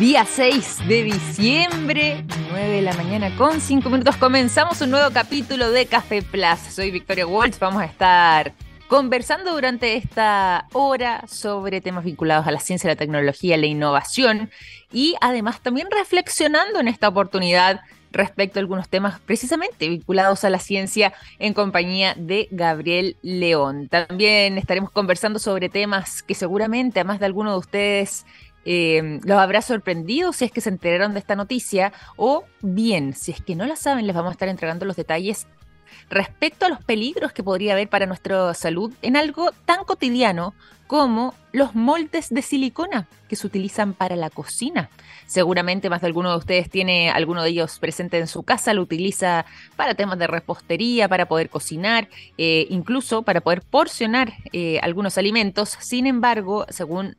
Día 6 de diciembre, 9 de la mañana con 5 minutos. Comenzamos un nuevo capítulo de Café Plus. Soy Victoria Walsh. Vamos a estar conversando durante esta hora sobre temas vinculados a la ciencia, la tecnología, la innovación y además también reflexionando en esta oportunidad respecto a algunos temas precisamente vinculados a la ciencia en compañía de Gabriel León. También estaremos conversando sobre temas que seguramente a más de alguno de ustedes eh, los habrá sorprendido si es que se enteraron de esta noticia o bien, si es que no la saben, les vamos a estar entregando los detalles respecto a los peligros que podría haber para nuestra salud en algo tan cotidiano como los moldes de silicona que se utilizan para la cocina. Seguramente más de alguno de ustedes tiene alguno de ellos presente en su casa, lo utiliza para temas de repostería, para poder cocinar, eh, incluso para poder porcionar eh, algunos alimentos. Sin embargo, según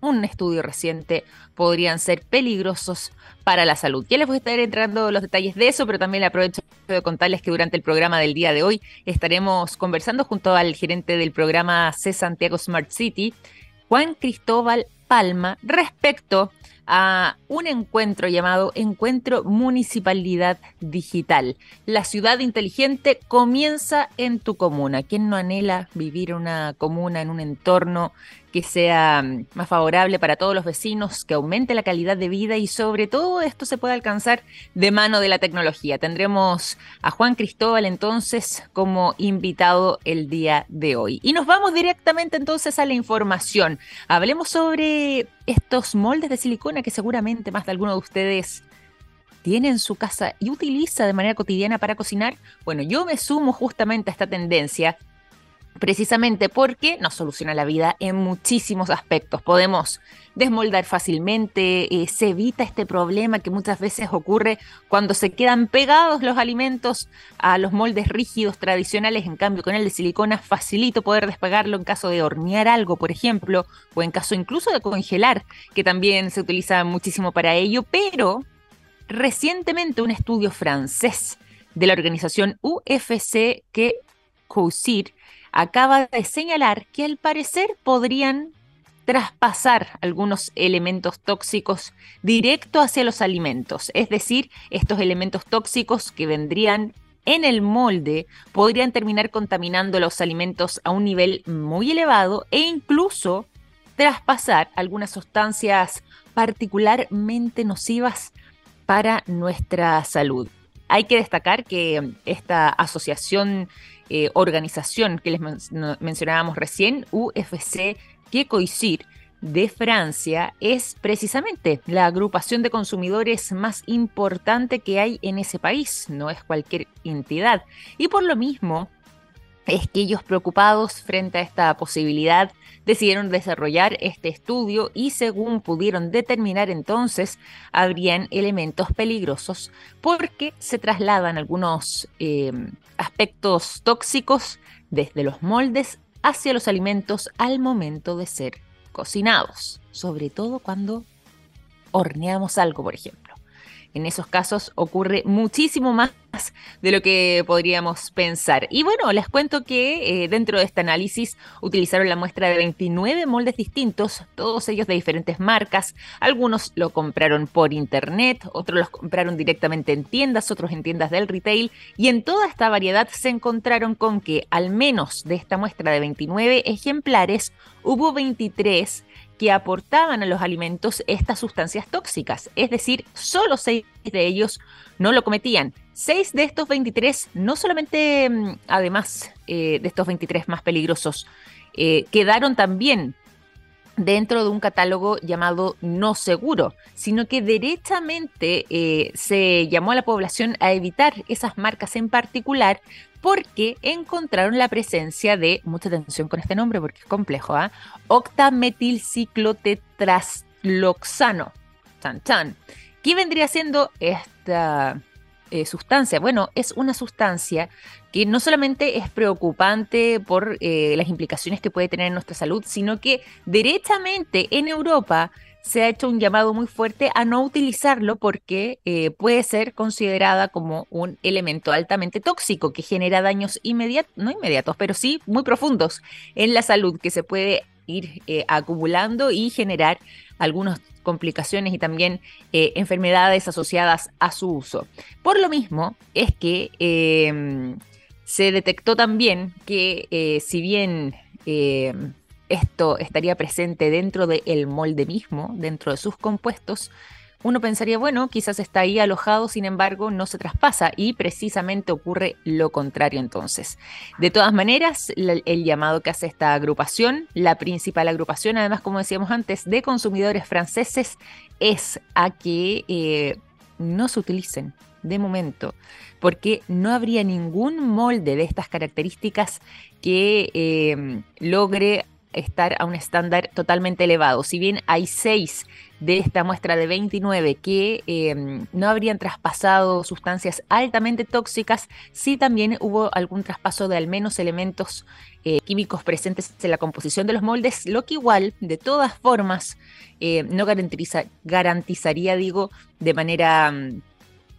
un estudio reciente, podrían ser peligrosos para la salud. Ya les voy a estar entrando los detalles de eso, pero también aprovecho de contarles que durante el programa del día de hoy estaremos conversando junto al gerente del programa C Santiago Smart City, Juan Cristóbal Palma, respecto a un encuentro llamado Encuentro Municipalidad Digital. La ciudad inteligente comienza en tu comuna. ¿Quién no anhela vivir en una comuna, en un entorno que sea mm, más favorable para todos los vecinos, que aumente la calidad de vida y sobre todo esto se puede alcanzar de mano de la tecnología. Tendremos a Juan Cristóbal entonces como invitado el día de hoy. Y nos vamos directamente entonces a la información. Hablemos sobre estos moldes de silicona que seguramente más de alguno de ustedes tiene en su casa y utiliza de manera cotidiana para cocinar, bueno, yo me sumo justamente a esta tendencia precisamente porque nos soluciona la vida en muchísimos aspectos. Podemos desmoldar fácilmente, eh, se evita este problema que muchas veces ocurre cuando se quedan pegados los alimentos a los moldes rígidos tradicionales, en cambio con el de silicona facilito poder despegarlo en caso de hornear algo, por ejemplo, o en caso incluso de congelar, que también se utiliza muchísimo para ello, pero recientemente un estudio francés de la organización UFC que COSIR acaba de señalar que al parecer podrían traspasar algunos elementos tóxicos directo hacia los alimentos, es decir, estos elementos tóxicos que vendrían en el molde podrían terminar contaminando los alimentos a un nivel muy elevado e incluso traspasar algunas sustancias particularmente nocivas para nuestra salud. Hay que destacar que esta asociación eh, organización que les mencionábamos recién, UFC Kekoisir, de Francia, es precisamente la agrupación de consumidores más importante que hay en ese país, no es cualquier entidad. Y por lo mismo, es que ellos preocupados frente a esta posibilidad decidieron desarrollar este estudio y según pudieron determinar entonces habrían elementos peligrosos porque se trasladan algunos eh, aspectos tóxicos desde los moldes hacia los alimentos al momento de ser cocinados, sobre todo cuando horneamos algo, por ejemplo. En esos casos ocurre muchísimo más de lo que podríamos pensar. Y bueno, les cuento que eh, dentro de este análisis utilizaron la muestra de 29 moldes distintos, todos ellos de diferentes marcas. Algunos lo compraron por internet, otros los compraron directamente en tiendas, otros en tiendas del retail. Y en toda esta variedad se encontraron con que al menos de esta muestra de 29 ejemplares hubo 23 que aportaban a los alimentos estas sustancias tóxicas, es decir, solo seis de ellos no lo cometían. Seis de estos 23, no solamente, mm, además eh, de estos 23 más peligrosos, eh, quedaron también dentro de un catálogo llamado no seguro, sino que derechamente eh, se llamó a la población a evitar esas marcas en particular porque encontraron la presencia de, mucha atención con este nombre porque es complejo, ¿ah? octametilciclotetrasloxano. Chan, chan. ¿Qué vendría siendo esta eh, sustancia? Bueno, es una sustancia que no solamente es preocupante por eh, las implicaciones que puede tener en nuestra salud, sino que derechamente en Europa se ha hecho un llamado muy fuerte a no utilizarlo porque eh, puede ser considerada como un elemento altamente tóxico que genera daños inmediatos, no inmediatos, pero sí muy profundos en la salud, que se puede ir acumulando y generar algunas complicaciones y también eh, enfermedades asociadas a su uso. Por lo mismo es que em, se detectó también que eh, si bien em, esto estaría presente dentro del molde mismo, dentro de sus compuestos, uno pensaría, bueno, quizás está ahí alojado, sin embargo, no se traspasa y precisamente ocurre lo contrario entonces. De todas maneras, el, llamado que hace esta agrupación, la principal agrupación, además, como decíamos antes, de consumidores franceses, es a que eh, no se utilicen de momento, porque no habría ningún molde de estas características que eh, logre estar a un estándar totalmente elevado. Si bien hay seis de esta muestra de 29 que em, no habrían traspasado sustancias altamente tóxicas, sí también hubo algún traspaso de al menos elementos eh, químicos presentes en la composición de los moldes, lo que igual, de todas formas, eh, no garantiza, garantizaría, digo, de manera... Mm,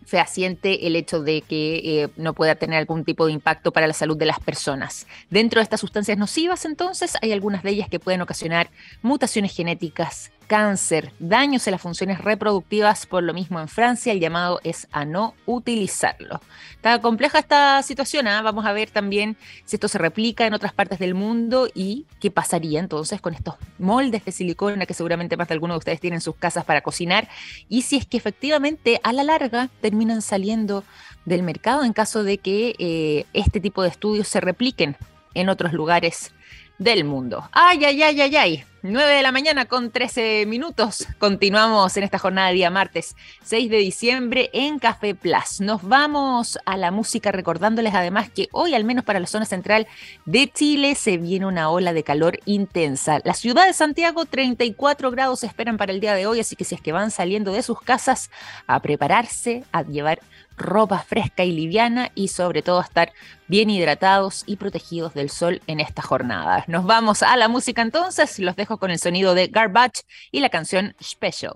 fehaciente el hecho de que eh, no pueda tener algún tipo de impacto para la salud de las personas. Dentro de estas sustancias nocivas, entonces, hay algunas de ellas que pueden ocasionar mutaciones genéticas, cáncer, daños en las funciones reproductivas, por lo mismo en Francia el llamado es a no utilizarlo. Está compleja esta situación, ¿ah? vamos a ver también si esto se replica en otras partes del mundo y qué pasaría entonces con estos moldes de silicona que seguramente más de alguno de ustedes tienen en sus casas para cocinar y si es que efectivamente a la larga terminan saliendo del mercado en caso de que eh, este tipo de estudios se repliquen en otros lugares del mundo. Ay, ay, ay, ay, ay. 9 de la mañana con 13 minutos. Continuamos en esta jornada de día martes 6 de diciembre en Café Plus. Nos vamos a la música recordándoles además que hoy, al menos para la zona central de Chile, se viene una ola de calor intensa. La ciudad de Santiago, 34 grados esperan para el día de hoy, así que si es que van saliendo de sus casas a prepararse, a llevar ropa fresca y liviana y sobre todo estar bien hidratados y protegidos del sol en esta jornada. Nos vamos a la música entonces, los dejo con el sonido de Garbage y la canción Special.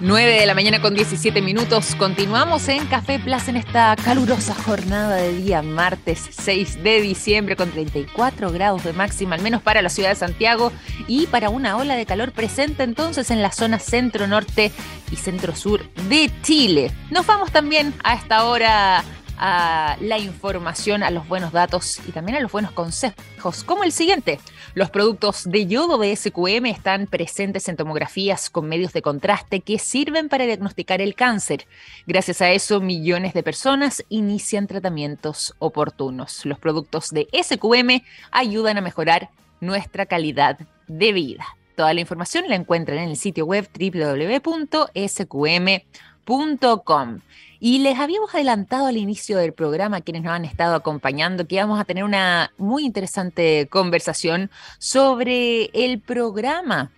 9 de la mañana con 17 minutos. Continuamos en Café Plaza en esta calurosa jornada de día martes 6 de diciembre con 34 grados de máxima, al menos para la ciudad de Santiago y para una ola de calor presente entonces en la zona centro-norte y centro-sur de Chile. Nos vamos también a esta hora a la información, a los buenos datos y también a los buenos consejos, como el siguiente. Los productos de yodo de SQM están presentes en tomografías con medios de contraste que sirven para diagnosticar el cáncer. Gracias a eso, millones de personas inician tratamientos oportunos. Los productos de SQM ayudan a mejorar nuestra calidad de vida. Toda la información la encuentran en el sitio web www.sqm.com. Y les habíamos adelantado al inicio del programa, quienes nos han estado acompañando, que íbamos a tener una muy interesante conversación sobre el programa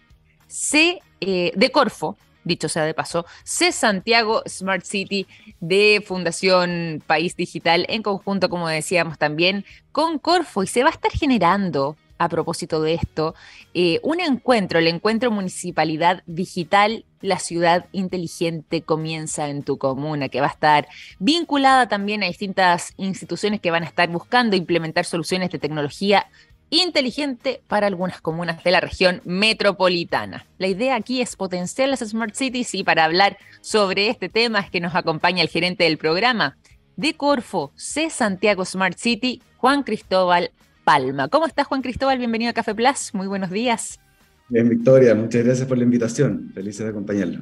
C eh, de Corfo, dicho sea de paso, C Santiago Smart City de Fundación País Digital, en conjunto, como decíamos también, con Corfo, y se va a estar generando a propósito de esto, eh, un encuentro, el encuentro Municipalidad Digital, la ciudad inteligente comienza en tu comuna, que va a estar vinculada también a distintas instituciones que van a estar buscando implementar soluciones de tecnología inteligente para algunas comunas de la región metropolitana. La idea aquí es potenciar las Smart Cities y para hablar sobre este tema es que nos acompaña el gerente del programa de Corfo, C Santiago Smart City, Juan Cristóbal Palma. ¿Cómo estás, Juan Cristóbal? Bienvenido a Café Plus. Muy buenos días. Bien, Victoria, muchas gracias por la invitación. Felices de acompañarlo.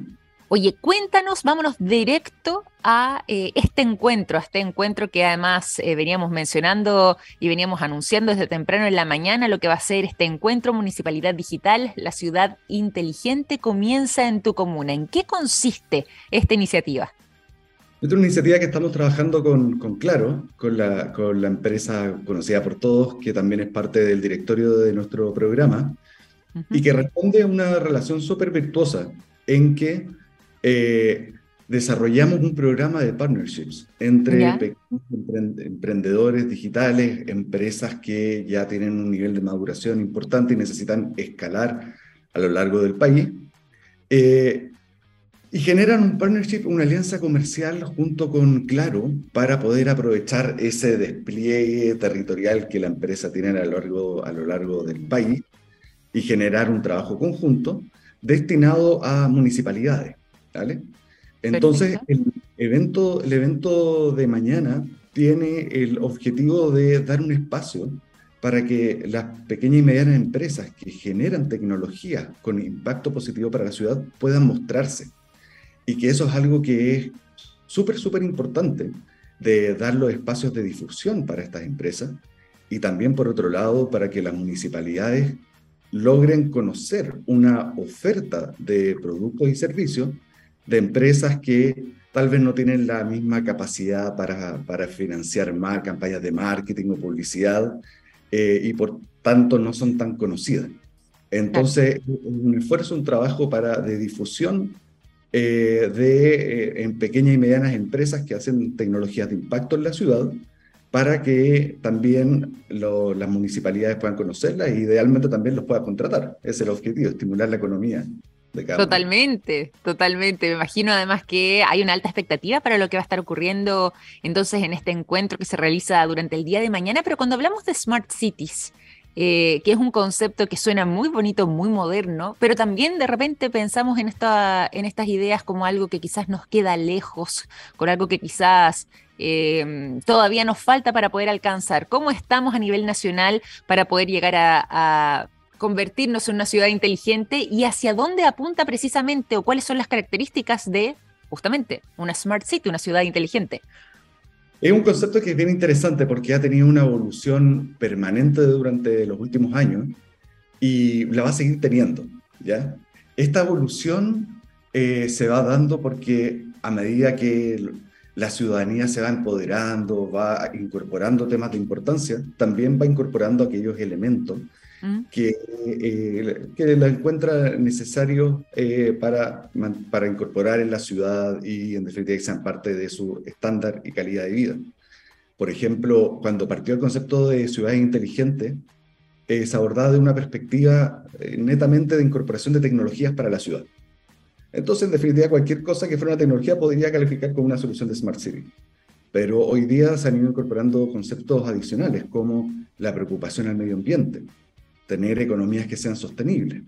Oye, cuéntanos, vámonos directo a eh, este encuentro, a este encuentro que además eh, veníamos mencionando y veníamos anunciando desde temprano en la mañana, lo que va a ser este encuentro Municipalidad Digital, la ciudad inteligente comienza en tu comuna. ¿En qué consiste esta iniciativa? Una iniciativa que estamos trabajando con, con Claro, con la, con la, empresa conocida por todos, que también es parte del directorio de nuestro programa, y que responde a una relación súper virtuosa en que eh, desarrollamos un programa de partnerships entre emprendedores digitales, empresas que ya tienen un nivel de maduración importante y necesitan escalar a lo largo del país. Eh, y generan un partnership, una alianza comercial junto con Claro para poder aprovechar ese despliegue territorial que la empresa tiene a lo largo, a lo largo del país y generar un trabajo conjunto destinado a municipalidades. ¿vale? Entonces, el evento, el evento de mañana tiene el objetivo de dar un espacio para que las pequeñas y medianas empresas que generan tecnología con impacto positivo para la ciudad puedan mostrarse y que eso es algo que es súper, súper importante de dar los espacios de difusión para estas empresas y también, por otro lado, para que las municipalidades logren conocer una oferta de productos y servicios de empresas que tal vez no tienen la misma capacidad para, para financiar más campañas de marketing o publicidad eh, y por tanto no son tan conocidas. Entonces, un esfuerzo, un trabajo para, de difusión eh, de, eh, en pequeñas y medianas empresas que hacen tecnologías de impacto en la ciudad para que también las municipalidades puedan conocerlas e idealmente también los puedan contratar. Es el objetivo, estimular la economía. Totalmente, totalmente. Me imagino además que hay una alta expectativa para lo que va a estar ocurriendo entonces en este encuentro que se realiza durante el día de mañana, pero cuando hablamos de Smart Cities, eh, que es un concepto que suena muy bonito, muy moderno, pero también de repente pensamos en, esta, en estas ideas como algo que quizás nos queda lejos, con algo que quizás em, todavía nos falta para poder alcanzar. ¿Cómo estamos a nivel nacional para poder llegar a, convertirnos en una ciudad inteligente y hacia dónde apunta precisamente o cuáles son las características de justamente una smart city, una ciudad inteligente. Es un concepto que es bien interesante porque ha tenido una evolución permanente durante los últimos años y la va a seguir teniendo. ¿ya? Esta evolución eh, se va dando porque a medida que la ciudadanía se va empoderando, va incorporando temas de importancia, también va incorporando aquellos elementos que, eh, que la encuentra necesario eh, para, para incorporar en la ciudad y en definitiva que sean parte de su estándar y calidad de vida. Por ejemplo, cuando partió el concepto de ciudad inteligente, eh, se abordaba de una perspectiva netamente de incorporación de tecnologías para la ciudad. Entonces, en definitiva, cualquier cosa que fuera una tecnología podría calificar como una solución de Smart City. Pero hoy día se han ido incorporando conceptos adicionales como la preocupación al medio ambiente, tener economías que sean sostenibles.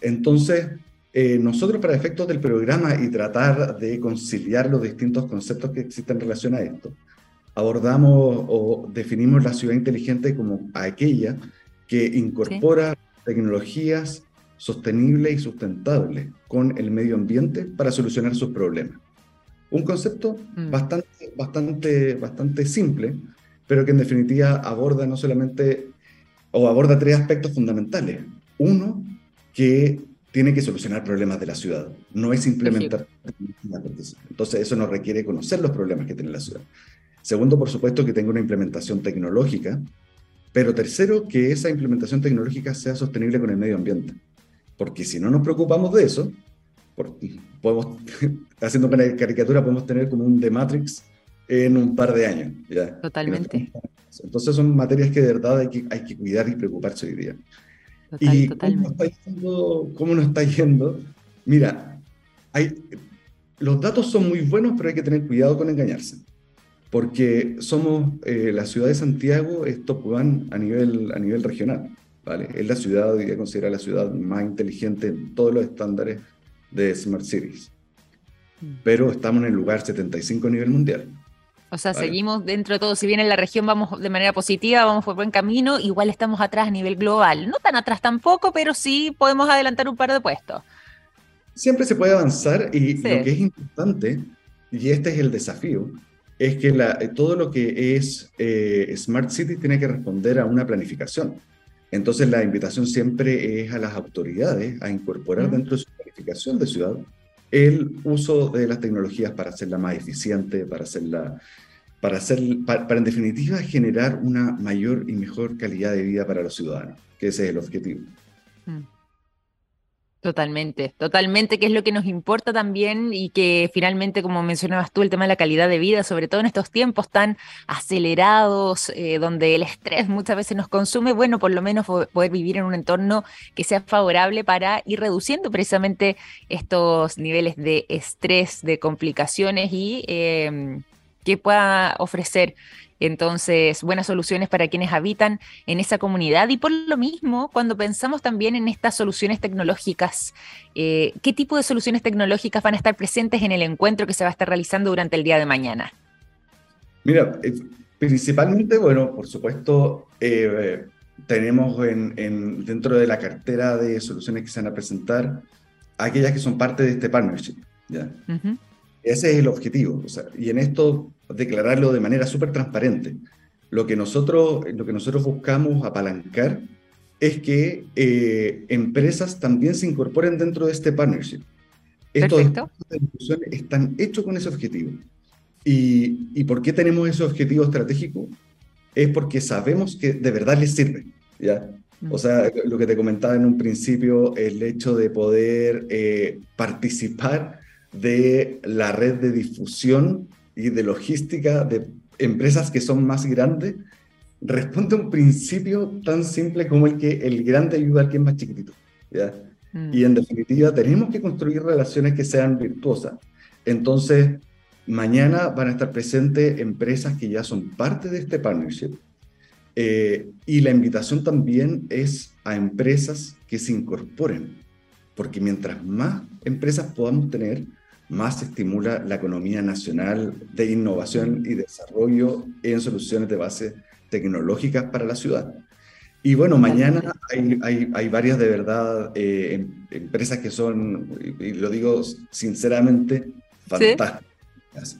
Entonces, eh, nosotros para efectos del programa y tratar de conciliar los distintos conceptos que existen en relación a esto, abordamos o definimos la ciudad inteligente como aquella que incorpora tecnologías sostenibles y sustentables con el medio ambiente para solucionar sus problemas. Un concepto mm. bastante, bastante, bastante simple, pero que en definitiva aborda no solamente o aborda tres aspectos fundamentales. Uno, que tiene que solucionar problemas de la ciudad, no es implementar. Entonces, eso nos requiere conocer los problemas que tiene la ciudad. Segundo, por supuesto, que tenga una implementación tecnológica. Pero tercero, que esa implementación tecnológica sea sostenible con el medio ambiente. Porque si no nos preocupamos de eso, podemos, haciendo una caricatura, podemos tener como un The Matrix en un par de años. ¿ya? Totalmente. Entonces son materias que de verdad hay que, hay que cuidar y preocuparse hoy día. y ¿cómo, está yendo, ¿cómo nos está yendo? Mira, hay, los datos son muy buenos, pero hay que tener cuidado con engañarse. Porque somos eh, la ciudad de Santiago, es top one a nivel, a nivel regional. ¿vale? Es la ciudad, hoy día considera la ciudad más inteligente en todos los estándares de Smart Cities. Mm. Pero estamos en el lugar 75 a nivel mundial. O sea, seguimos dentro de todo, si bien en la región vamos de manera positiva, vamos por buen camino, igual estamos atrás a nivel global. No tan atrás tampoco, pero sí podemos adelantar un par de puestos. Siempre se puede avanzar y lo que es importante, y este es el desafío, es que la, todo lo que es eh, Smart City tiene que responder a una planificación. Entonces la invitación siempre es a las autoridades a incorporar dentro de su planificación de ciudad el uso de las tecnologías para hacerla más eficiente, para hacerla, para hacer, para, en definitiva generar una mayor y mejor calidad de vida para los ciudadanos, que ese es el objetivo. Mm. Totalmente, totalmente, que es lo que nos importa también y que finalmente, como mencionabas tú, el tema de la calidad de vida, sobre todo en estos tiempos tan acelerados, eh, donde el estrés muchas veces nos consume, bueno, por lo menos poder vivir en un entorno que sea favorable para ir reduciendo precisamente estos niveles de estrés, de complicaciones y eh, que pueda ofrecer entonces, buenas soluciones para quienes habitan en esa comunidad. Y por lo mismo, cuando pensamos también en estas soluciones tecnológicas, eh, ¿qué tipo de soluciones tecnológicas van a estar presentes en el encuentro que se va a estar realizando durante el día de mañana? Mira, eh, principalmente, bueno, por supuesto, eh, tenemos en, dentro de la cartera de soluciones que se van a presentar aquellas que son parte de este partnership. ¿ya? Ese es el objetivo. y en esto declararlo de manera súper transparente. Lo que, nosotros, lo que nosotros buscamos apalancar es que eh, empresas también se incorporen dentro de este partnership. Estos están hechos con ese objetivo. Y, ¿Y por qué tenemos ese objetivo estratégico? Es porque sabemos que de verdad les sirve. ¿ya? O sea, lo que te comentaba en un principio, el hecho de poder eh, participar de la red de difusión y de logística de empresas que son más grandes, responde a un principio tan simple como el que el grande ayuda al que es más chiquitito. ¿ya? Mm. Y en definitiva, tenemos que construir relaciones que sean virtuosas. Entonces, mañana van a estar presentes empresas que ya son parte de este partnership. Eh, y la invitación también es a empresas que se incorporen, porque mientras más empresas podamos tener, más se estimula la economía nacional de innovación y desarrollo en soluciones de base tecnológicas para la ciudad. Y bueno, mañana hay, hay, hay varias de verdad eh, em, empresas que son, y lo digo sinceramente, fantásticas.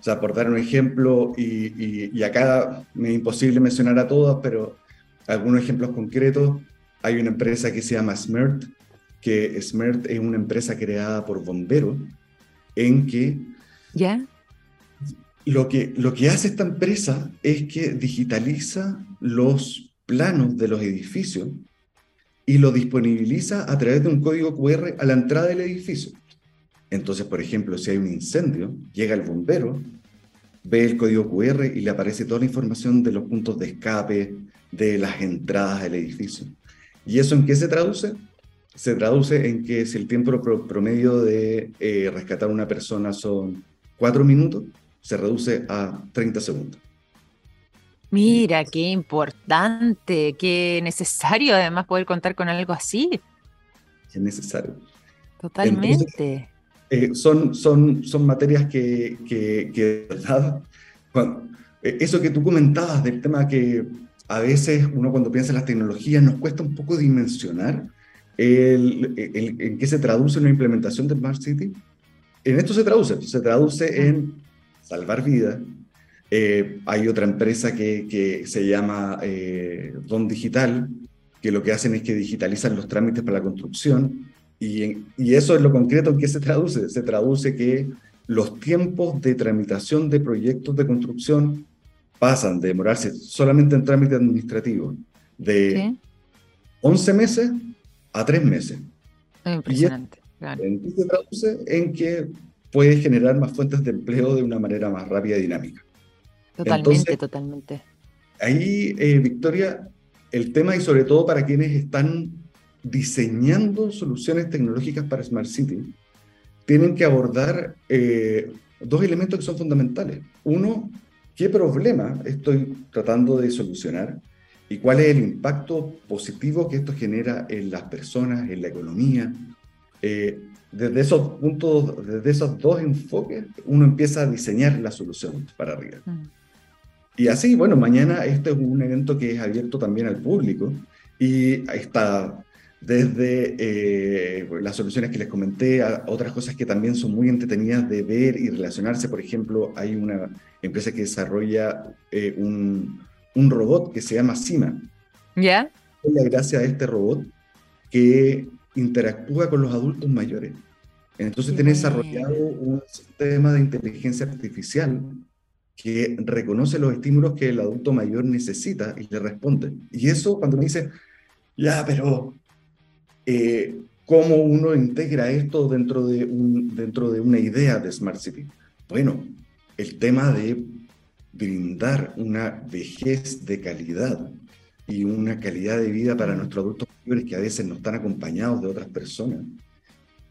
O sea, por dar un ejemplo, y, y, acá me es imposible mencionar a todas, pero algunos ejemplos concretos. Hay una empresa que se llama Smert, que Smert es una empresa creada por bomberos en que ¿Ya? Lo, que, lo que hace esta empresa es que digitaliza los planos de los edificios y lo disponibiliza a través de un código QR a la entrada del edificio. Entonces, por ejemplo, si hay un incendio, llega el bombero, ve el código QR y le aparece toda la información de los puntos de escape, de las entradas del edificio. ¿Y eso en qué se traduce? Se traduce en que si el tiempo promedio de eh, rescatar a una persona son cuatro minutos, se reduce a 30 segundos. Mira, qué importante, qué necesario además poder contar con algo así. Es necesario. Totalmente. Eh, son, son, son materias que, que, que ¿verdad? Eh, eso que tú comentabas del tema que a veces uno cuando piensa en las tecnologías nos cuesta un poco dimensionar ¿En qué se traduce una implementación de Smart City? En esto se traduce, se traduce en salvar vidas. Eh, hay otra empresa que, que se llama eh, Don Digital, que lo que hacen es que digitalizan los trámites para la construcción. Y, y eso es lo concreto en qué se traduce. Se traduce que los tiempos de tramitación de proyectos de construcción pasan de demorarse solamente en trámite administrativo de 11 meses a tres meses. Impresionante. Y se traduce en que puede generar más fuentes de empleo de una manera más rápida y dinámica. Totalmente, totalmente. Ahí, eh, Victoria, el tema y sobre todo para quienes están diseñando soluciones tecnológicas para Smart City, tienen que abordar eh, dos elementos que son fundamentales. Uno, ¿qué problema estoy tratando de solucionar? Y cuál es el impacto positivo que esto genera en las personas, en la economía. Eh, desde esos puntos, desde esos dos enfoques, uno empieza a diseñar la solución para arriba. Mm. Y así, bueno, mañana este es un evento que es abierto también al público y está desde eh, las soluciones que les comenté a otras cosas que también son muy entretenidas de ver y relacionarse. Por ejemplo, hay una empresa que desarrolla eh, un, un robot que se llama Sima. ¿Ya? la gracia a este robot que interactúa con los adultos mayores. Entonces tiene desarrollado un sistema de inteligencia artificial que reconoce los estímulos que el adulto mayor necesita y le responde. Y eso cuando me dice, ya, pero eh, ¿Cómo uno integra esto dentro de, un, dentro de una idea de Smart City? Bueno, el tema de brindar una vejez de calidad y una calidad de vida para nuestros adultos mayores que a veces no están acompañados de otras personas,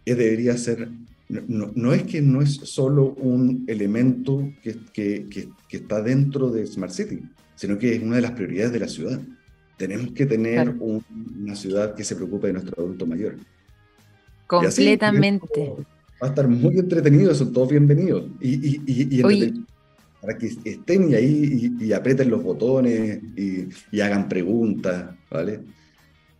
es, debería ser, no, no, es que no es solo un elemento que, que, que, está dentro de Smart City, sino que es una de las prioridades de la ciudad. Tenemos que tener una ciudad que se preocupe de nuestro adulto mayor. Completamente. va a estar muy entretenido, son todos bienvenidos. Y, y, para que estén ahí y, aprieten los botones y, hagan preguntas, ¿vale?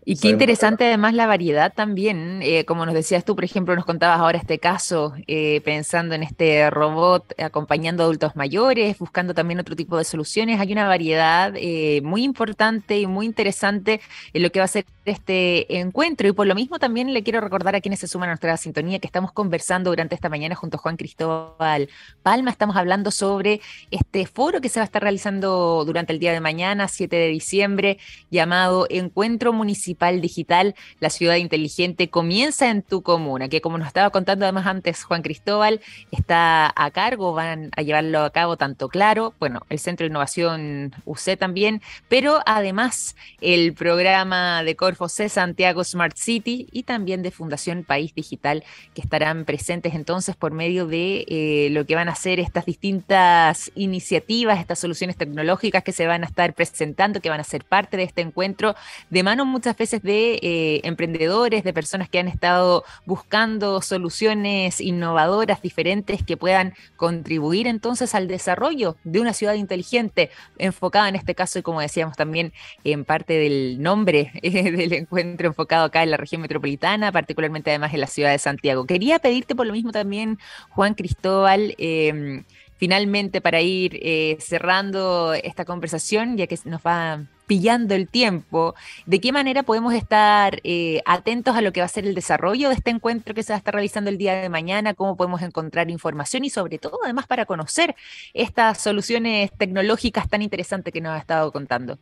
Y qué interesante además la variedad también, eh, como nos decías tú, por ejemplo, nos contabas ahora este caso, eh, pensando en este robot acompañando a adultos mayores, buscando también otro tipo de soluciones, hay una variedad eh, muy importante y muy interesante en lo que va a ser este encuentro. Y por lo mismo también le quiero recordar a quienes se suman a nuestra sintonía que estamos conversando durante esta mañana junto a Juan Cristóbal Palma, estamos hablando sobre este foro que se va a estar realizando durante el día de mañana, 7 de diciembre, llamado Encuentro Municipal Digital, la ciudad inteligente comienza en tu comuna, que como nos estaba contando además antes Juan Cristóbal, está a cargo, van a llevarlo a cabo tanto Claro, bueno, el Centro de Innovación UC también, pero además el programa de C Santiago Smart City y también de Fundación País Digital, que estarán presentes entonces por medio de eh, lo que van a ser estas distintas iniciativas, estas soluciones tecnológicas que se van a estar presentando, que van a ser parte de este encuentro, de mano muchas veces de eh, emprendedores, de personas que han estado buscando soluciones innovadoras, diferentes, que puedan contribuir entonces al desarrollo de una ciudad inteligente, enfocada en este caso, y como decíamos también en parte del nombre eh, del encuentro enfocado acá en la región metropolitana, particularmente además en la ciudad de Santiago. Quería pedirte por lo mismo también, Juan Cristóbal, em, finalmente para ir eh, cerrando esta conversación, ya que nos va pillando el tiempo, ¿de qué manera podemos estar eh, atentos a lo que va a ser el desarrollo de este encuentro que se va a estar realizando el día de mañana? ¿Cómo podemos encontrar información y sobre todo además para conocer estas soluciones tecnológicas tan interesantes que nos ha estado contando?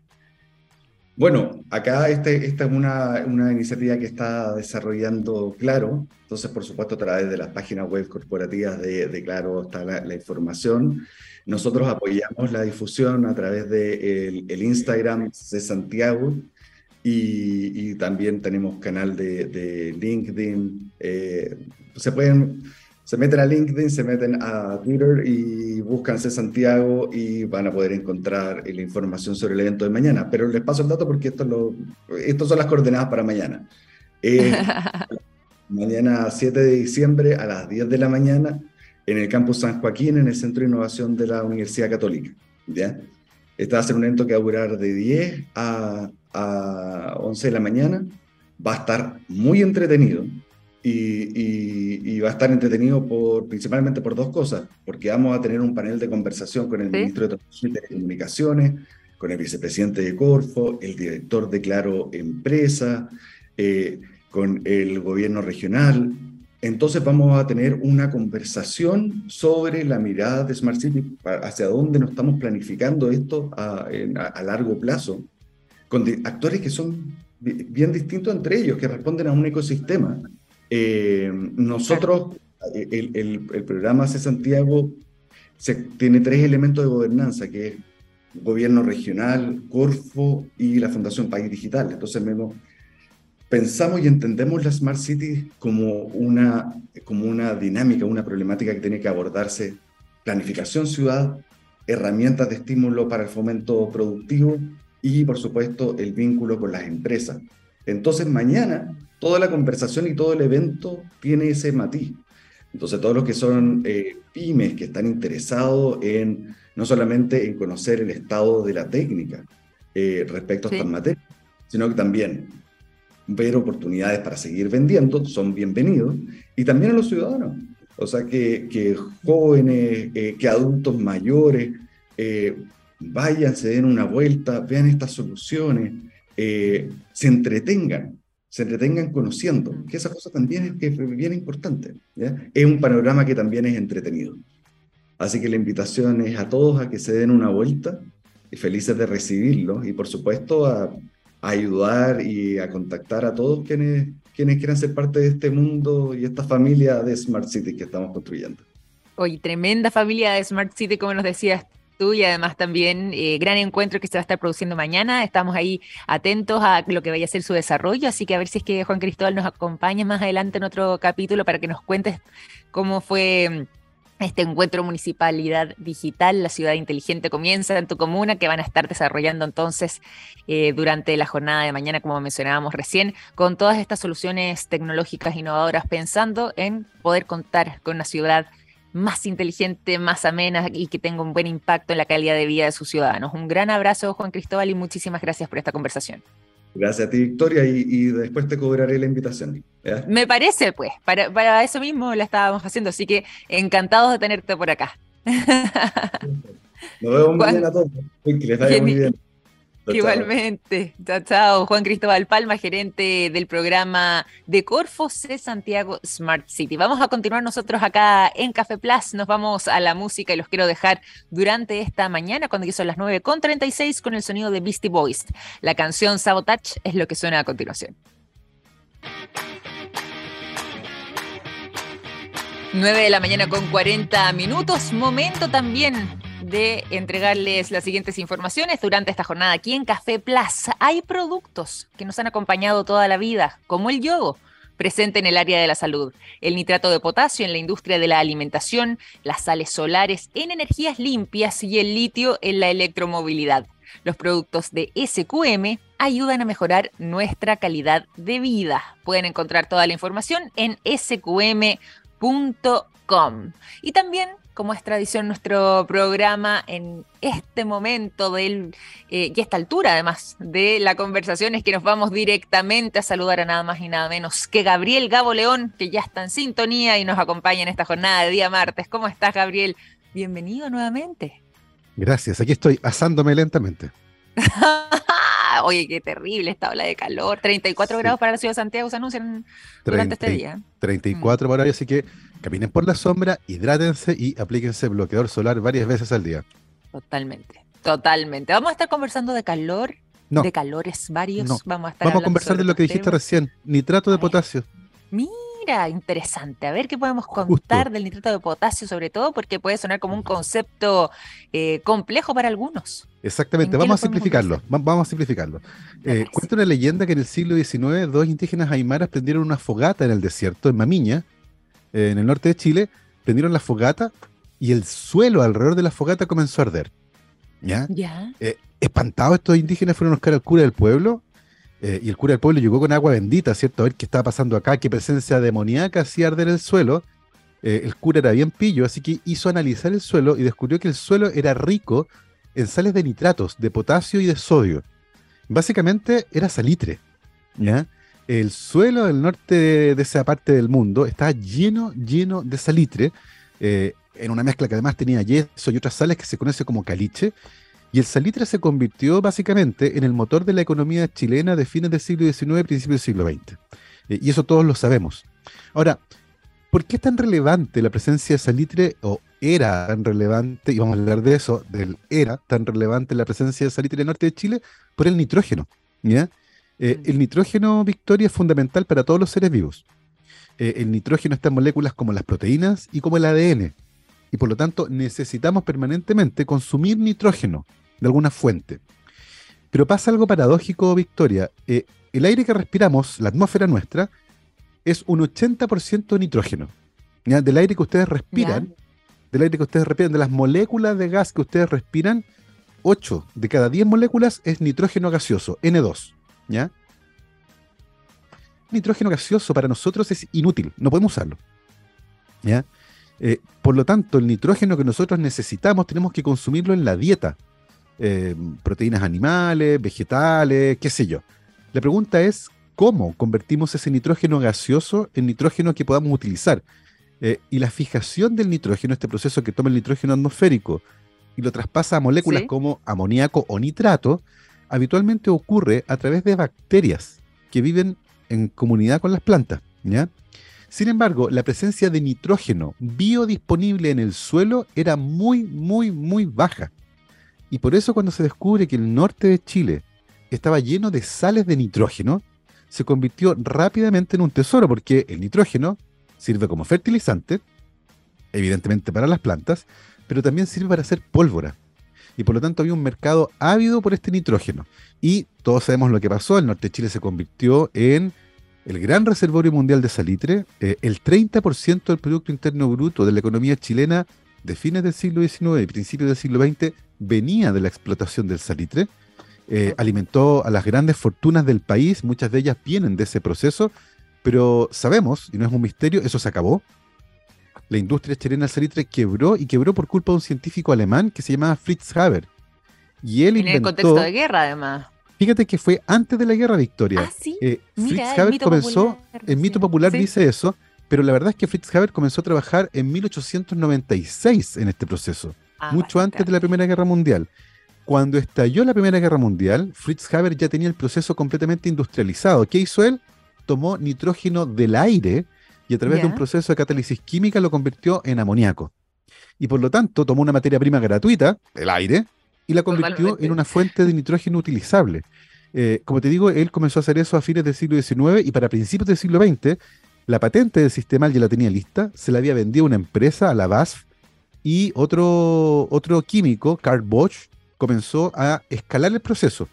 Bueno, acá este, esta es una, una, iniciativa que está desarrollando Claro, entonces por supuesto a través de las páginas web corporativas de, de Claro está la, información. Nosotros apoyamos la difusión a través de el, Instagram de Santiago y, también tenemos canal de, LinkedIn. Eh, se pueden, se meten a LinkedIn, se meten a Twitter y buscan C Santiago y van a poder encontrar la información sobre el evento de mañana. Pero les paso el dato porque esto lo, estos son las coordenadas para mañana. Eh, mañana 7 de diciembre a las 10 de la mañana en el campus San Joaquín, en el Centro de Innovación de la Universidad Católica. ¿ya? Este va a ser un evento que va a durar de 10 a, a 11 de la mañana. Va a estar muy entretenido y, va a estar entretenido por, principalmente por dos cosas, porque vamos a tener un panel de conversación con el ministro de y Telecomunicaciones, con el vicepresidente de Corfo, el director de Claro Empresa, eh, con el gobierno regional, entonces vamos a tener una conversación sobre la mirada de Smart City, hacia dónde nos estamos planificando esto a, largo plazo, con actores que son bien distintos entre ellos, que responden a un ecosistema. Eh, nosotros, el, el, programa C Santiago se, tiene tres elementos de gobernanza, que es gobierno regional, Corfo y la Fundación País Digital. Entonces pensamos y entendemos la Smart City como una, como una dinámica, una problemática que tiene que abordarse planificación ciudad, herramientas de estímulo para el fomento productivo y, por supuesto, el vínculo con las empresas. Entonces, mañana, toda la conversación y todo el evento tiene ese matiz. Entonces, todos los que son eh, pymes, que están interesados en no solamente en conocer el estado de la técnica eh, respecto a estas materias, sino que también ver oportunidades para seguir vendiendo, son bienvenidos, y también a los ciudadanos. O sea, que, que jóvenes, eh, que adultos mayores eh, vayan, se den una vuelta, vean estas soluciones, eh, se entretengan, se entretengan conociendo, que esa cosa también es, bien importante. Es un panorama que también es entretenido. Así que la invitación es a todos a que se den una vuelta y felices de recibirlos y por supuesto a ayudar y a contactar a todos quienes quienes quieran ser parte de este mundo y esta familia de Smart City que estamos construyendo. Hoy, tremenda familia de Smart City, como nos decías y además también eh, gran encuentro que se va a estar produciendo mañana. Estamos ahí atentos a lo que vaya a ser su desarrollo, así que a ver si es que Juan Cristóbal nos acompaña más adelante en otro capítulo para que nos cuentes cómo fue este encuentro Municipalidad Digital, la ciudad inteligente comienza en tu comuna, que van a estar desarrollando entonces eh, durante la jornada de mañana, como mencionábamos recién, con todas estas soluciones tecnológicas innovadoras, pensando en poder contar con una ciudad más inteligente, más amena y que tenga un buen impacto en la calidad de vida de sus ciudadanos. Un gran abrazo, Juan Cristóbal, y muchísimas gracias por esta conversación. Gracias a ti, Victoria, y, después te cobraré la invitación. Me parece, pues, para, para, eso mismo la estábamos haciendo, así que encantados de tenerte por acá. Nos vemos mañana a todos. Que les vaya muy bien. Igualmente. Chao, chao. Juan Cristóbal Palma, gerente del programa de Corfo C Santiago Smart City. Vamos a continuar nosotros acá en Café Plus. Nos vamos a la música y los quiero dejar durante esta mañana, cuando son las 9.36, con el sonido de Beastie Boys. La canción Sabotage es lo que suena a continuación. 9 de la mañana con 40 minutos. Momento también de entregarles las siguientes informaciones durante esta jornada aquí en Café Plus. Hay productos que nos han acompañado toda la vida, como el yodo, presente en el área de la salud, el nitrato de potasio en la industria de la alimentación, las sales solares en energías limpias y el litio en la electromovilidad. Los productos de SQM ayudan a mejorar nuestra calidad de vida. Pueden encontrar toda la información en sqm.com. Y también como es tradición nuestro programa en este momento del, eh, y esta altura además de la conversación es que nos vamos directamente a saludar a nada más y nada menos que Gabriel Gabo León, que ya está en sintonía y nos acompaña en esta jornada de día martes. ¿Cómo estás, Gabriel? Bienvenido nuevamente. Gracias, aquí estoy asándome lentamente. Oye, qué terrible esta ola de calor. 34 grados para la ciudad de Santiago se anuncian durante este día. 34 para hoy, así que caminen por la sombra, hidrátense y aplíquense bloqueador solar varias veces al día. Totalmente, totalmente. Vamos a estar conversando de calor, de calores varios. Vamos a estar Vamos a conversar de lo que dijiste recién, nitrato de potasio. Mira, interesante. A ver qué podemos contar del nitrato de potasio, sobre todo porque puede sonar como un concepto eh, complejo para algunos. Exactamente, vamos a simplificarlo. vamos a simplificarlo. Eh, cuenta una leyenda que en el siglo XIX dos indígenas aymaras prendieron una fogata en el desierto, en Mamiña, eh, en el norte de Chile, prendieron la fogata y el suelo alrededor de la fogata comenzó a arder. ¿Ya? ¿Ya? espantados estos indígenas fueron a buscar al cura del pueblo eh, y el cura del pueblo llegó con agua bendita, ¿cierto? A ver qué estaba pasando acá, qué presencia demoníaca hacía arder el suelo. Eh, el cura era bien pillo, así que hizo analizar el suelo y descubrió que el suelo era rico en sales de nitratos, de potasio y de sodio. Básicamente era salitre. El suelo del norte de, esa parte del mundo estaba lleno, lleno de salitre, eh, en una mezcla que además tenía yeso y otras sales que se conoce como caliche, y el salitre se convirtió básicamente en el motor de la economía chilena de fines del siglo XIX, principios del siglo XX. Eh, y eso todos lo sabemos. Ahora, ¿por qué es tan relevante la presencia de salitre, o era tan relevante, y vamos a hablar de eso, del era tan relevante la presencia de salitre en el norte de Chile? Por el nitrógeno. ¿ya? Eh, el nitrógeno, Victoria, es fundamental para todos los seres vivos. Eh, el nitrógeno está en moléculas como las proteínas y como el ADN. Y por lo tanto necesitamos permanentemente consumir nitrógeno de alguna fuente. Pero pasa algo paradójico, Victoria. Eh, el aire que respiramos, la atmósfera nuestra, es un 80% nitrógeno. Del aire que ustedes respiran, del aire que ustedes respiran, de las moléculas de gas que ustedes respiran, 8 de cada 10 moléculas es nitrógeno gaseoso, N2. ¿ya? Nitrógeno gaseoso para nosotros es inútil, no podemos usarlo. ¿ya? Eh, por lo tanto, el nitrógeno que nosotros necesitamos tenemos que consumirlo en la dieta. Eh, proteínas animales, vegetales, qué sé yo. La pregunta es, ¿cómo convertimos ese nitrógeno gaseoso en nitrógeno que podamos utilizar? Eh, y la fijación del nitrógeno, este proceso que toma el nitrógeno atmosférico y lo traspasa a moléculas como amoníaco o nitrato, habitualmente ocurre a través de bacterias que viven en comunidad con las plantas. ¿ya? Sin embargo, la presencia de nitrógeno biodisponible en el suelo era muy, muy, muy baja. Y por eso cuando se descubre que el norte de Chile estaba lleno de sales de nitrógeno, se convirtió rápidamente en un tesoro porque el nitrógeno sirve como fertilizante, evidentemente para las plantas, pero también sirve para hacer pólvora. Y por lo tanto había un mercado ávido por este nitrógeno. Y todos sabemos lo que pasó, el norte de Chile se convirtió en el gran reservorio mundial de salitre, eh, el 30% del Producto Interno Bruto de la economía chilena de fines del siglo XIX y principios del siglo XX venía de la explotación del salitre. Eh, alimentó a las grandes fortunas del país, muchas de ellas vienen de ese proceso, pero sabemos, y no es un misterio, eso se acabó. La industria chilena del salitre quebró y quebró por culpa de un científico alemán que se llamaba Fritz Haber. Y él en el contexto de guerra, además. Fíjate que fue antes de la guerra, Victoria. Ah, sí. Eh, Fritz Haber comenzó, el mito popular dice eso, pero la verdad es que Fritz Haber comenzó a trabajar en 1896 en este proceso, ah, mucho antes de la Primera Guerra Mundial. Cuando estalló la Primera Guerra Mundial, Fritz Haber ya tenía el proceso completamente industrializado. ¿Qué hizo él? Tomó nitrógeno del aire y a través de un proceso de catálisis química lo convirtió en amoníaco. Y por lo tanto tomó una materia prima gratuita, el aire, y la convirtió en una fuente de nitrógeno utilizable. Eh, como te digo, él comenzó a hacer eso a fines del siglo XIX y para principios del siglo XX, la patente del sistema ya la tenía lista, se la había vendido una empresa, a la BASF, y otro, otro químico, Karl Bosch, comenzó a escalar el proceso.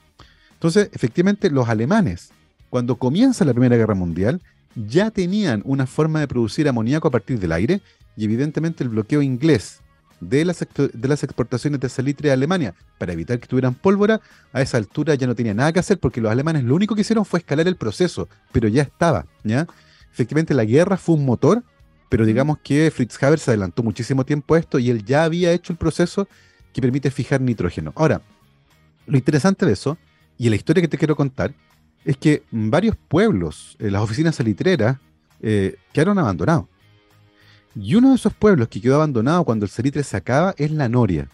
Entonces, efectivamente, los alemanes, cuando comienza la Primera Guerra Mundial, ya tenían una forma de producir amoníaco a partir del aire y evidentemente el bloqueo inglés de las, de las exportaciones de salitre a Alemania para evitar que tuvieran pólvora, a esa altura ya no tenía nada que hacer porque los alemanes lo único que hicieron fue escalar el proceso, pero ya estaba, ¿ya? Efectivamente la guerra fue un motor, pero digamos que Fritz Haber se adelantó muchísimo tiempo a esto y él ya había hecho el proceso que permite fijar nitrógeno. Ahora, lo interesante de eso, y la historia que te quiero contar, es que varios pueblos, eh, las oficinas salitreras, eh, quedaron abandonados. Y uno de esos pueblos que quedó abandonado cuando el salitre se acaba es La Noria.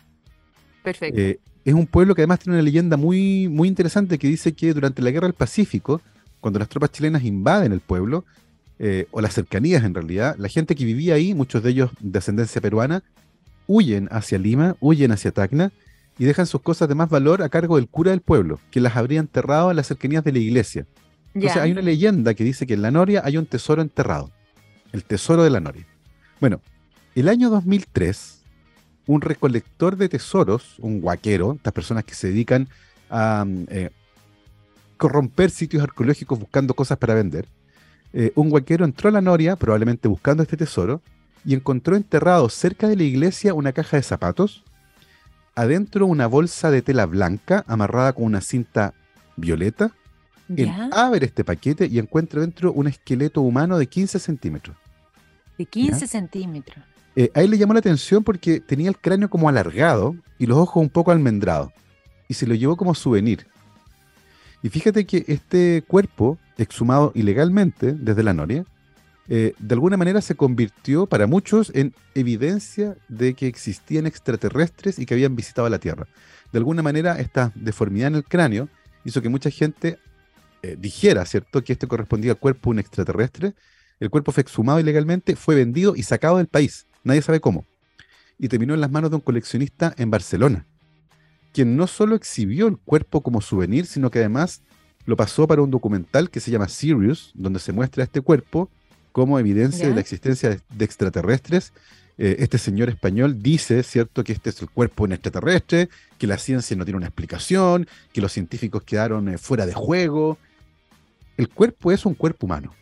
Perfecto. Eh, es un pueblo que además tiene una leyenda muy, muy interesante que dice que durante la Guerra del Pacífico, cuando las tropas chilenas invaden el pueblo, o las cercanías en realidad, la gente que vivía ahí, muchos de ellos de ascendencia peruana, huyen hacia Lima, huyen hacia Tacna y dejan sus cosas de más valor a cargo del cura del pueblo, que las habría enterrado en las cercanías de la iglesia. Entonces hay una leyenda que dice que en la Noria hay un tesoro enterrado, el tesoro de la Noria. Bueno, el año 2003, un recolector de tesoros, un guaquero, estas personas que se dedican a mm, eh, corromper sitios arqueológicos buscando cosas para vender, eh, un guaquero entró a la Noria, probablemente buscando este tesoro, y encontró enterrado cerca de la iglesia una caja de zapatos, adentro una bolsa de tela blanca amarrada con una cinta violeta. Él abre este paquete y encuentra dentro un esqueleto humano de 15 centímetros. De 15 centímetros. Eh, a él le llamó la atención porque tenía el cráneo como alargado y los ojos un poco almendrados. Y se lo llevó como souvenir. Y fíjate que este cuerpo, exhumado ilegalmente desde la Noria, eh, de alguna manera se convirtió para muchos en evidencia de que existían extraterrestres y que habían visitado la Tierra. De alguna manera esta deformidad en el cráneo hizo que mucha gente eh, dijera, ¿cierto?, que este correspondía al cuerpo de un extraterrestre. El cuerpo fue exhumado ilegalmente, fue vendido y sacado del país. Nadie sabe cómo. Y terminó en las manos de un coleccionista en Barcelona, quien no solo exhibió el cuerpo como souvenir, sino que además lo pasó para un documental que se llama Sirius, donde se muestra este cuerpo como evidencia de la existencia de, extraterrestres. Eh, este señor español dice, ¿cierto?, que este es el cuerpo de un extraterrestre, que la ciencia no tiene una explicación, que los científicos quedaron eh, fuera de juego. El cuerpo es un cuerpo humano.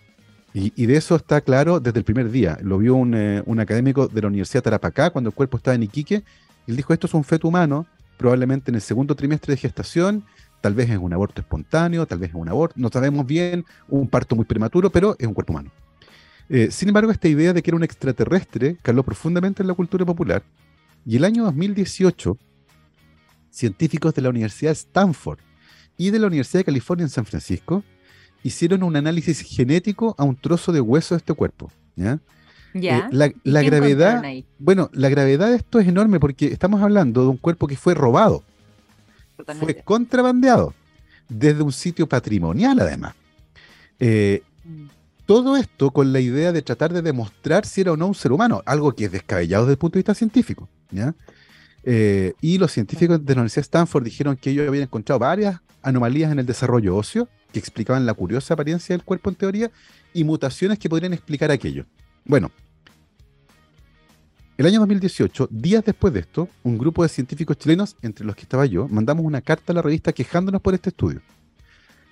Y, de eso está claro desde el primer día. Lo vio un, eh, un, académico de la Universidad de Tarapacá cuando el cuerpo estaba en Iquique. Él dijo, esto es un feto humano, probablemente en el segundo trimestre de gestación, tal vez es un aborto espontáneo, tal vez es un aborto, no sabemos bien, un parto muy prematuro, pero es un cuerpo humano. Eh, sin embargo, esta idea de que era un extraterrestre caló profundamente en la cultura popular y el año 2018, científicos de la Universidad de Stanford y de la Universidad de California en San Francisco hicieron un análisis genético a un trozo de hueso de este cuerpo. ¿ya? Eh, la, gravedad, bueno, la gravedad de esto es enorme porque estamos hablando de un cuerpo que fue robado, fue contrabandeado desde un sitio patrimonial además. Eh, mm todo esto con la idea de tratar de demostrar si era o no un ser humano, algo que es descabellado desde el punto de vista científico. ¿ya? Eh, y los científicos de la Universidad de Stanford dijeron que ellos habían encontrado varias anomalías en el desarrollo óseo que explicaban la curiosa apariencia del cuerpo en teoría y mutaciones que podrían explicar aquello. Bueno, el año 2018, días después de esto, un grupo de científicos chilenos, entre los que estaba yo, mandamos una carta a la revista quejándonos por este estudio,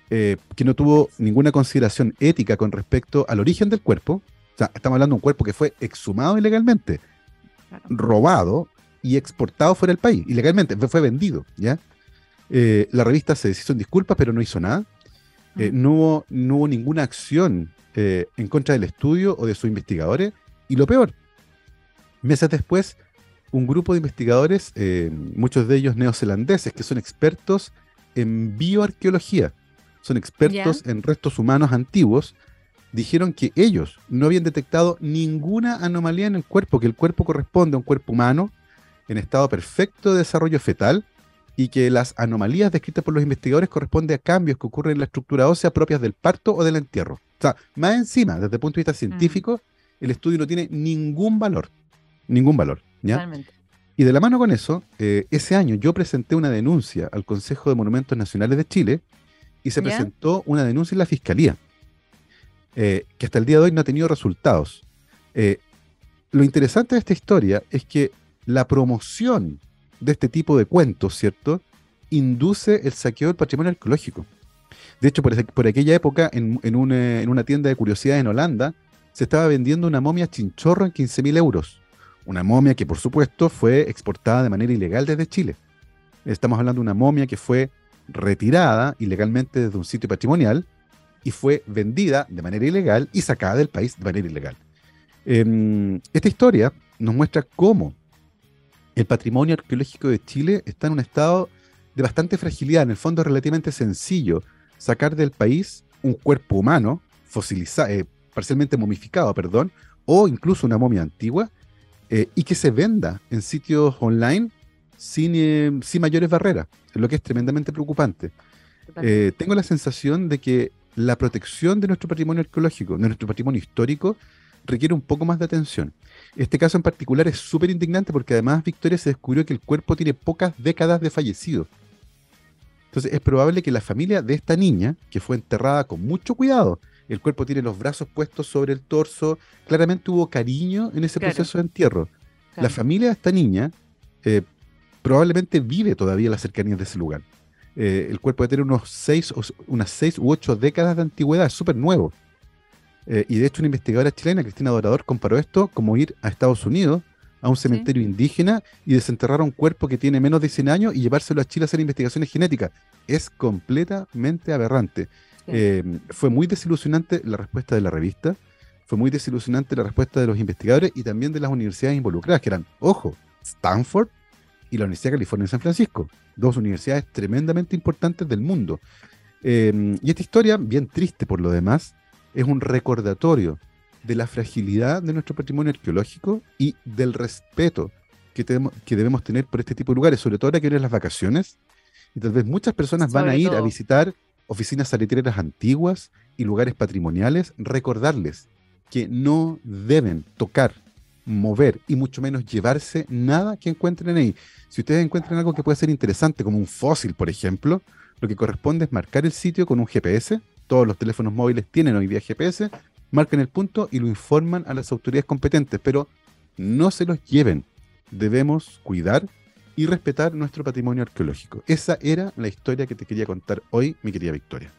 eh, que no tuvo ninguna consideración ética con respecto al origen del cuerpo. O sea, estamos hablando de un cuerpo que fue exhumado ilegalmente, robado y exportado fuera del país, ilegalmente, fue vendido, ¿ya? Eh, la revista se deshizo en disculpas, pero no hizo nada. Eh, no, hubo, no, hubo, ninguna acción en contra del estudio o de sus investigadores. Y lo peor, Meses después, un grupo de investigadores, eh, muchos de ellos neozelandeses, que son expertos en bioarqueología, son expertos en restos humanos antiguos, dijeron que ellos no habían detectado ninguna anomalía en el cuerpo, que el cuerpo corresponde a un cuerpo humano en estado perfecto de desarrollo fetal y que las anomalías descritas por los investigadores corresponden a cambios que ocurren en la estructura ósea propias del parto o del entierro. O sea, más encima, desde el punto de vista científico, mm. el estudio no tiene ningún valor ningún valor. ¿ya? Y de la mano con eso, eh, ese año yo presenté una denuncia al Consejo de Monumentos Nacionales de Chile y se presentó una denuncia en la Fiscalía, eh, que hasta el día de hoy no ha tenido resultados. Eh, lo interesante de esta historia es que la promoción de este tipo de cuentos, ¿cierto?, induce el saqueo del patrimonio arqueológico. De hecho, por, por aquella época, en, en, una, tienda de curiosidades en Holanda, se estaba vendiendo una momia chinchorro en 15.000 euros. Una momia que, por supuesto, fue exportada de manera ilegal desde Chile. Estamos hablando de una momia que fue retirada ilegalmente desde un sitio patrimonial y fue vendida de manera ilegal y sacada del país de manera ilegal. Em, esta historia nos muestra cómo el patrimonio arqueológico de Chile está en un estado de bastante fragilidad. En el fondo es relativamente sencillo sacar del país un cuerpo humano, fosilizado, eh, parcialmente momificado, perdón, o incluso una momia antigua, eh, y que se venda en sitios online sin, eh, sin mayores barreras, lo que es tremendamente preocupante. Eh, tengo la sensación de que la protección de nuestro patrimonio arqueológico, de nuestro patrimonio histórico, requiere un poco más de atención. Este caso en particular es súper indignante porque además Victoria se descubrió que el cuerpo tiene pocas décadas de fallecido. Entonces es probable que la familia de esta niña, que fue enterrada con mucho cuidado, el cuerpo tiene los brazos puestos sobre el torso, claramente hubo cariño en ese proceso de entierro. La familia de esta niña eh, probablemente vive todavía en las cercanías de ese lugar. Eh, el cuerpo debe tener unos seis, unas seis u ocho décadas de antigüedad, es súper nuevo. Eh, y de hecho una investigadora chilena, Cristina Dorador, comparó esto como ir a Estados Unidos, a un cementerio indígena y desenterrar un cuerpo que tiene menos de 100 años y llevárselo a Chile a hacer investigaciones genéticas. Es completamente aberrante. Eh, fue muy desilusionante la respuesta de la revista, fue muy desilusionante la respuesta de los investigadores y también de las universidades involucradas, que eran, ojo, Stanford y la Universidad de California en San Francisco, dos universidades tremendamente importantes del mundo. Eh, y esta historia, bien triste por lo demás, es un recordatorio de la fragilidad de nuestro patrimonio arqueológico y del respeto que, que debemos tener por este tipo de lugares, sobre todo ahora que vienen las vacaciones. Y tal vez muchas personas van a ir a visitar oficinas salitreras antiguas y lugares patrimoniales, recordarles que no deben tocar, mover y mucho menos llevarse nada que encuentren ahí. Si ustedes encuentran algo que puede ser interesante, como un fósil, por ejemplo, lo que corresponde es marcar el sitio con un GPS. Todos los teléfonos móviles tienen hoy día GPS, marcan el punto y lo informan a las autoridades competentes, pero no se los lleven. Debemos cuidar y respetar nuestro patrimonio arqueológico. Esa era la historia que te quería contar hoy, mi querida Victoria.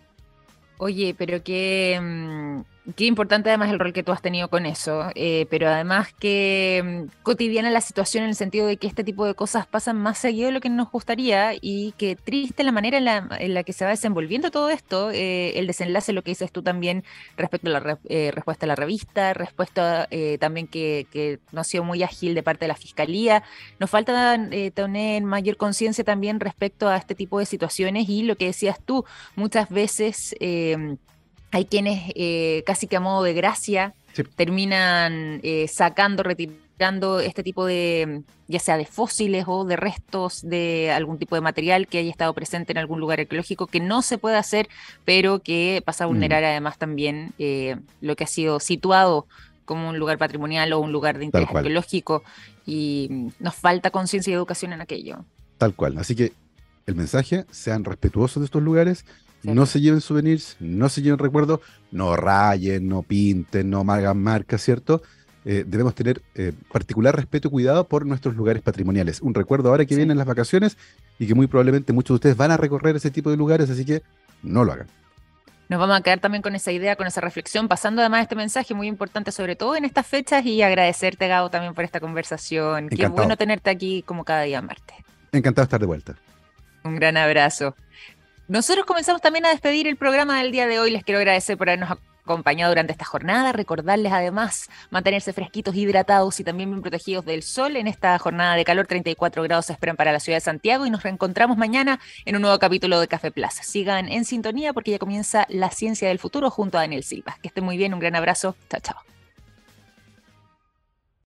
Oye, pero qué, mm, Qué importante además el rol que tú has tenido con eso, eh, pero además que mm, cotidiana la situación en el sentido de que este tipo de cosas pasan más seguido de lo que nos gustaría y que triste la manera en la, que se va desenvolviendo todo esto, eh, el desenlace, lo que dices tú también respecto a la eh, respuesta a la revista, respuesta también que, que, no ha sido muy ágil de parte de la fiscalía. Nos falta tener mayor conciencia también respecto a este tipo de situaciones y lo que decías tú, muchas veces hay quienes eh, casi que a modo de gracia terminan eh, sacando, retirando este tipo de, ya sea de fósiles o de restos de algún tipo de material que haya estado presente en algún lugar arqueológico que no se puede hacer, pero que pasa a mm. vulnerar además también eh, lo que ha sido situado como un lugar patrimonial o un lugar de interés arqueológico y mm, nos falta conciencia y educación en aquello. Tal cual. Así que el mensaje, sean respetuosos de estos lugares, No se lleven souvenirs, no se lleven recuerdos, no rayen, no pinten, no hagan marcas, ¿cierto? Eh, debemos tener eh, particular respeto y cuidado por nuestros lugares patrimoniales. Un recuerdo ahora que vienen las vacaciones y que muy probablemente muchos de ustedes van a recorrer ese tipo de lugares, así que no lo hagan. Nos vamos a quedar también con esa idea, con esa reflexión, pasando además este mensaje muy importante, sobre todo en estas fechas, y agradecerte, Gabo, también por esta conversación. Qué bueno tenerte aquí como cada día martes. Encantado de estar de vuelta. Un gran abrazo. Nosotros comenzamos también a despedir el programa del día de hoy. Les quiero agradecer por habernos acompañado durante esta jornada. Recordarles además mantenerse fresquitos, hidratados y también bien protegidos del sol en esta jornada de calor. 34 grados se esperan para la ciudad de Santiago y nos reencontramos mañana en un nuevo capítulo de Café Plaza. Sigan en sintonía porque ya comienza la ciencia del futuro junto a Daniel Silva. Que estén muy bien, un gran abrazo. Chao, chao.